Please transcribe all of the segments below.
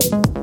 Bye.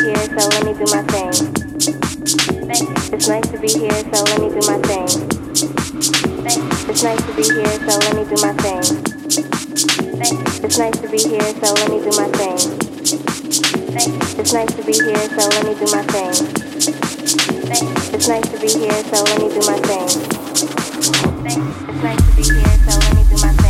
here, so let me do my thing. It's nice to be here, so let me do my thing. It's nice to be here, so let me do my thing. It's nice to be here, so let me do my thing. It's nice to be here, so let me do my thing. It's nice to be here, so let me do my thing. It's nice to be here, so let me do my thing.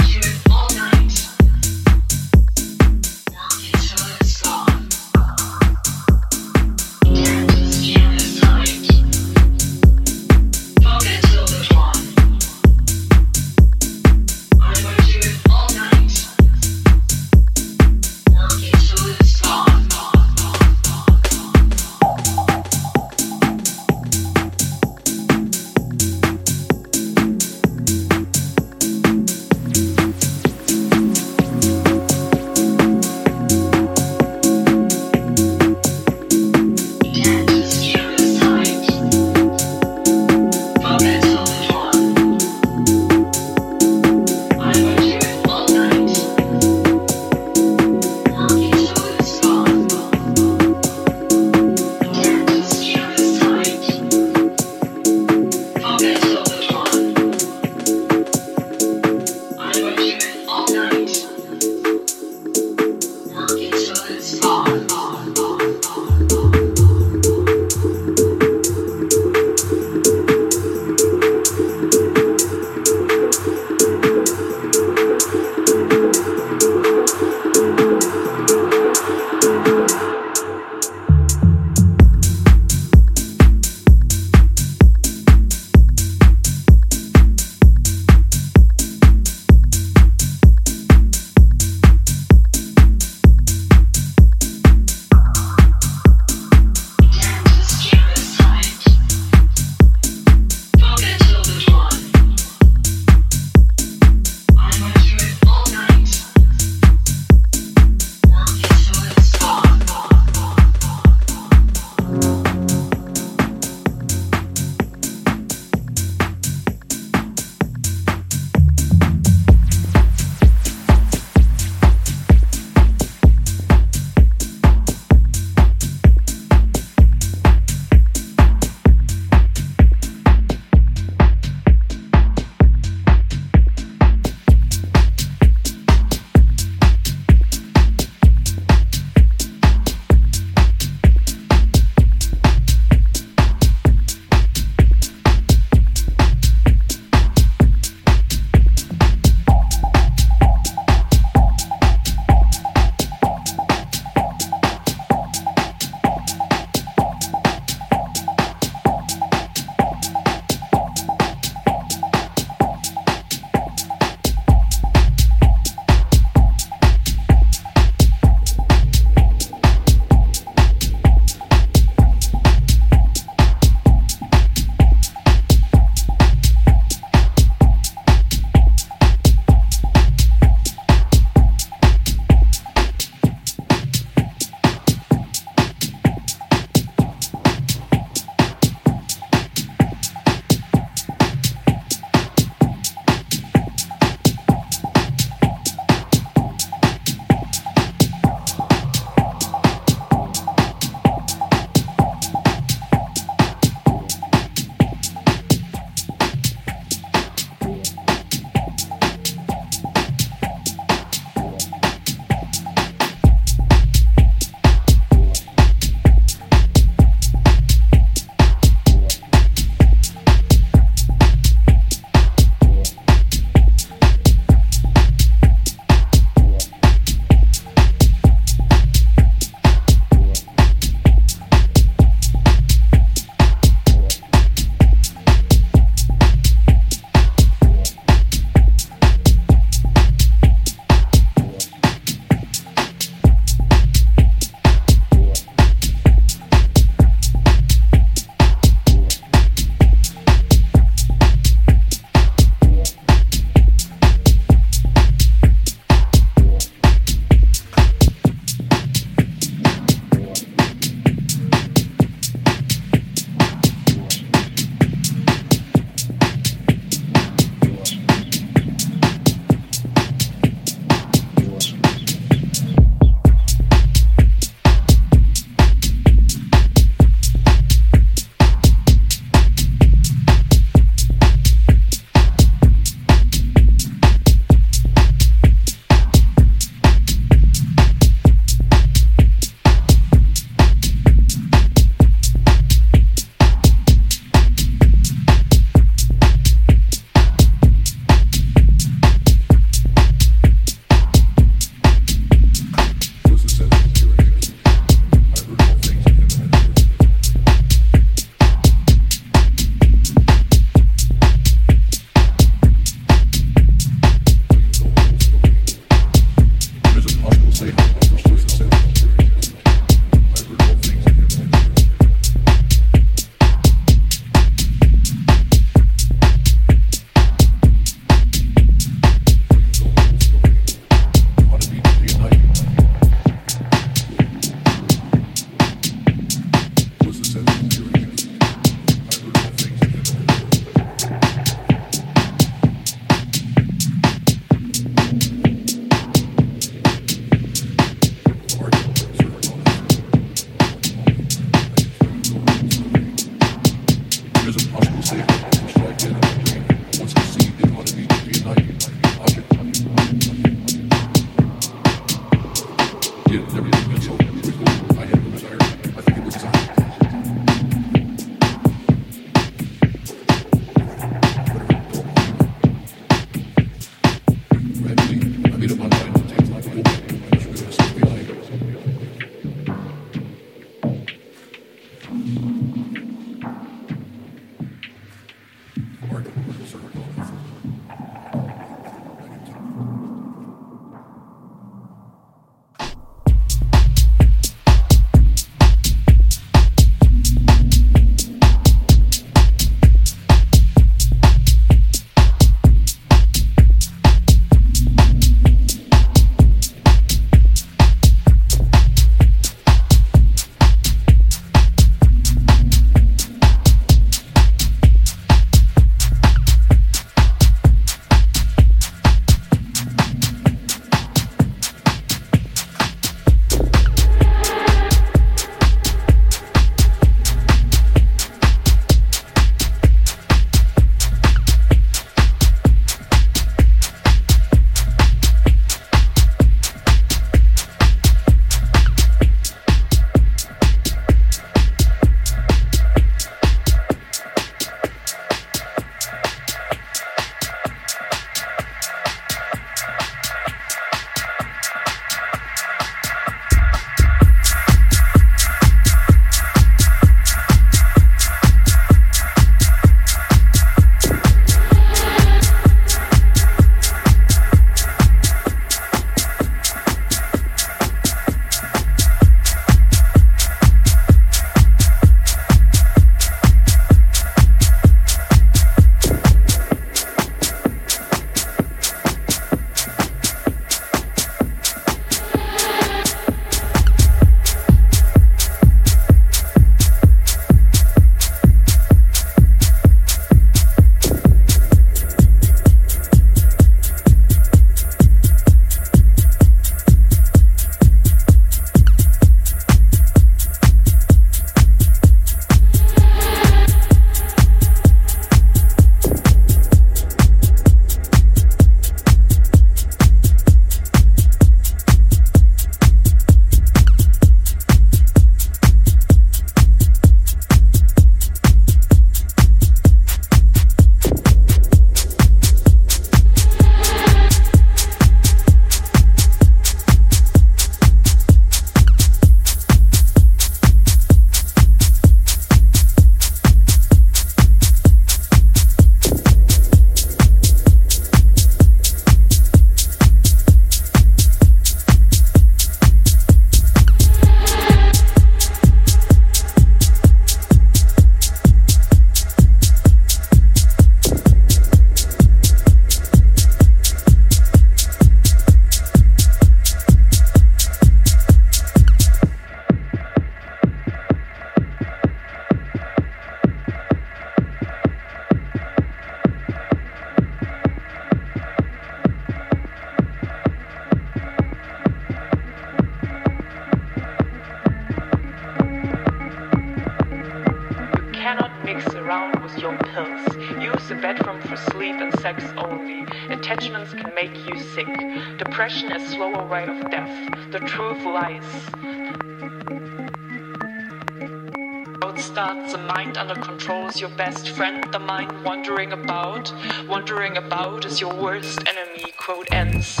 About is your worst enemy. Quote ends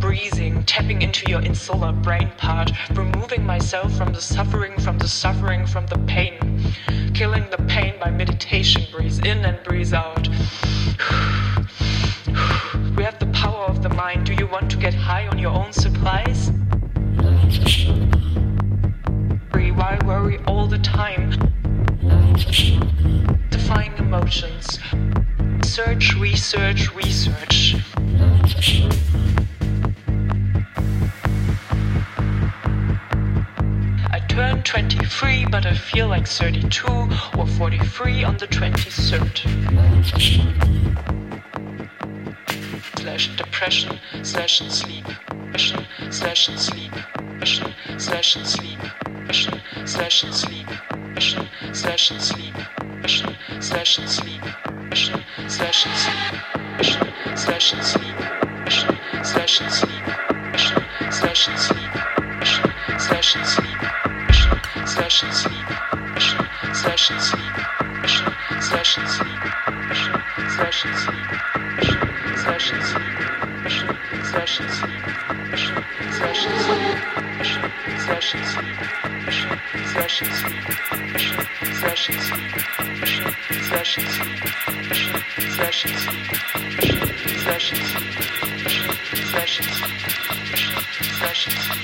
breathing, tapping into your insular brain part, removing myself from the like 32 or 43 on the 23rd. Slash depression, slash sleep, depression, slash sleep, depression, slash sleep, slash sleep, slash sleep, slash sleep, slash sleep, slash sleep, slash sleep, slash sleep, slash sleep, slash sleep, slash sleep, depression, slash sleep, depression, slash sleep, depression, slash sleep, depression, slash sleep, depression, slash sleep, depression, slash sleep, depression, slash sleep, depression, slash sleep, depression, slash sleep, depression, slash sleep, depression, slash sleep, depression, slash sleep, sessions.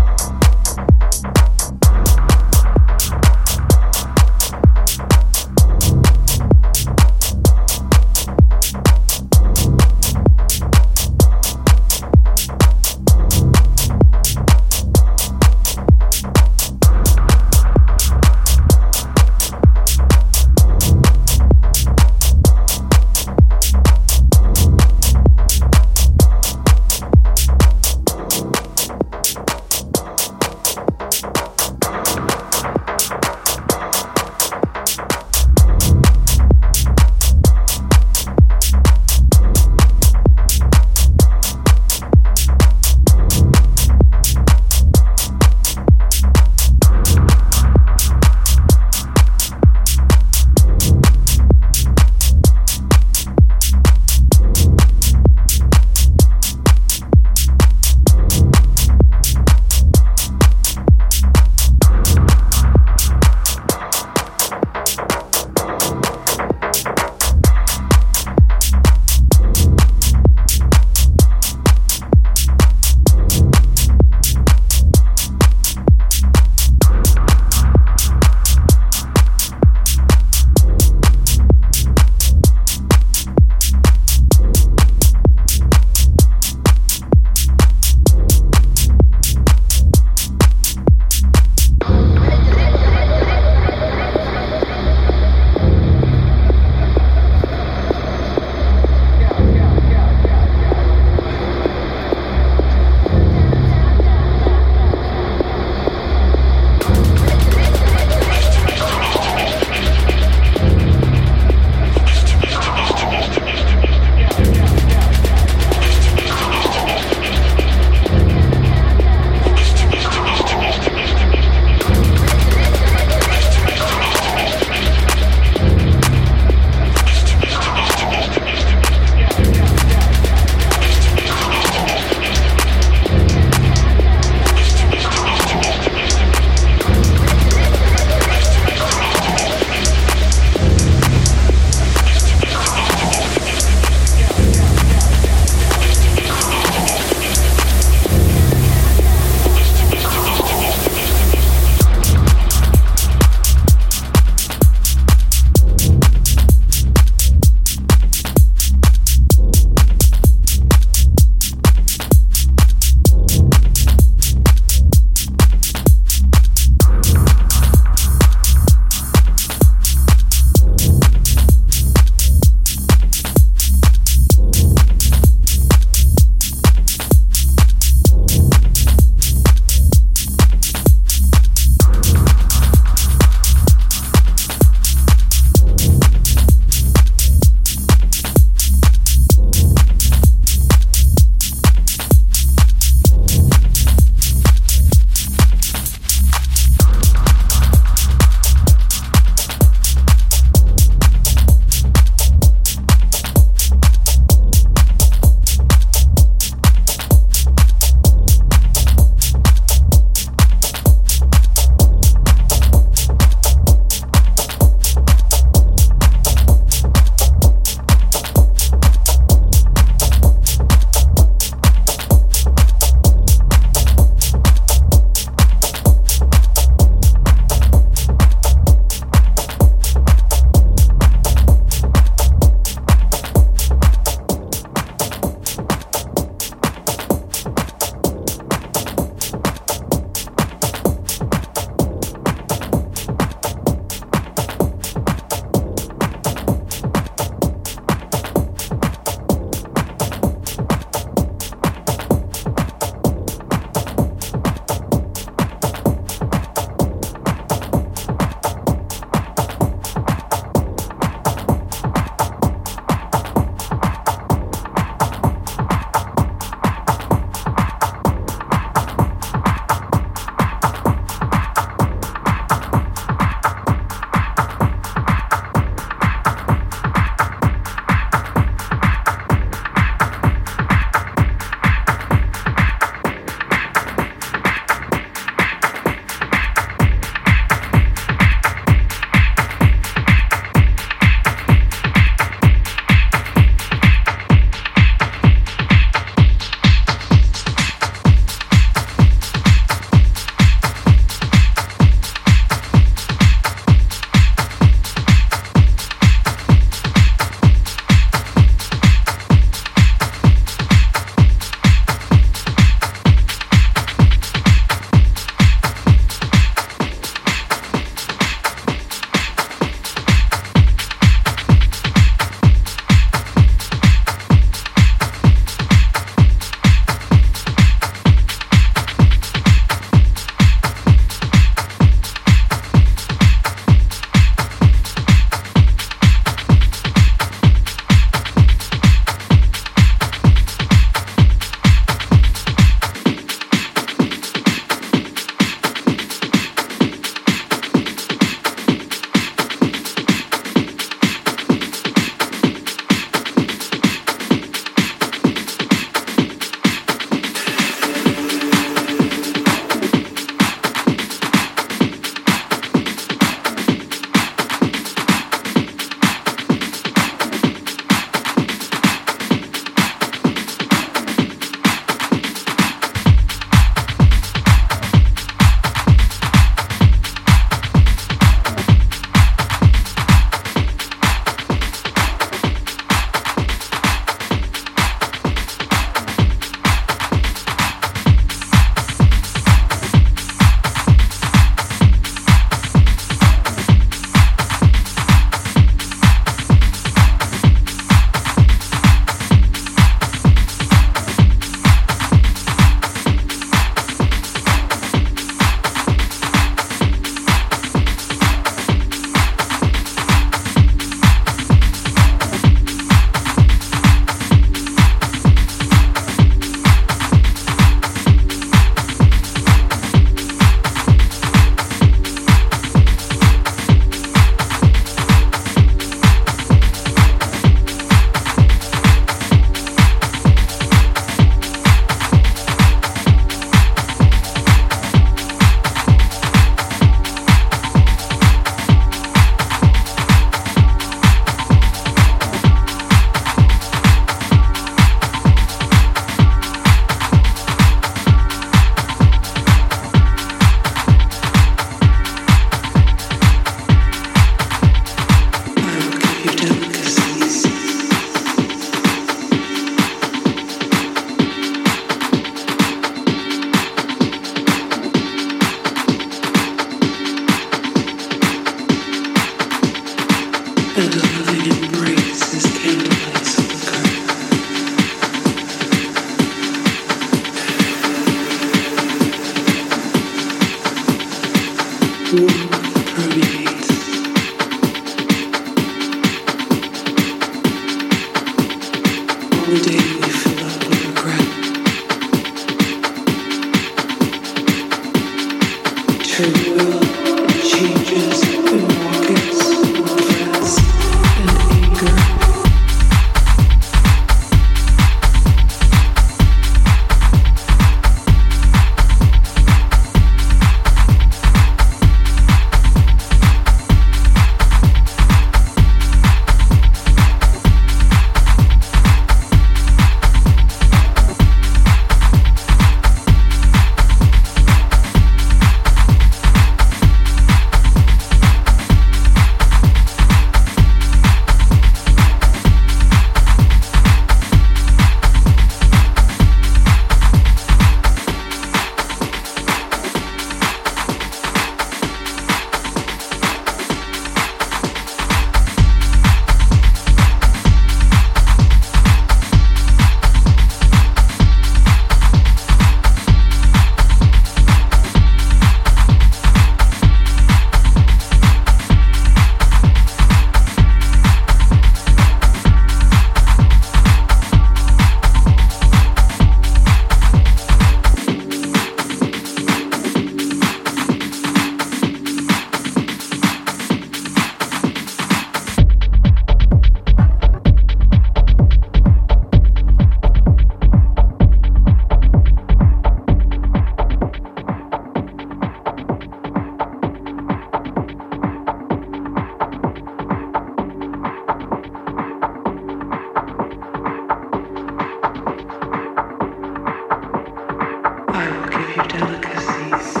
delicacies.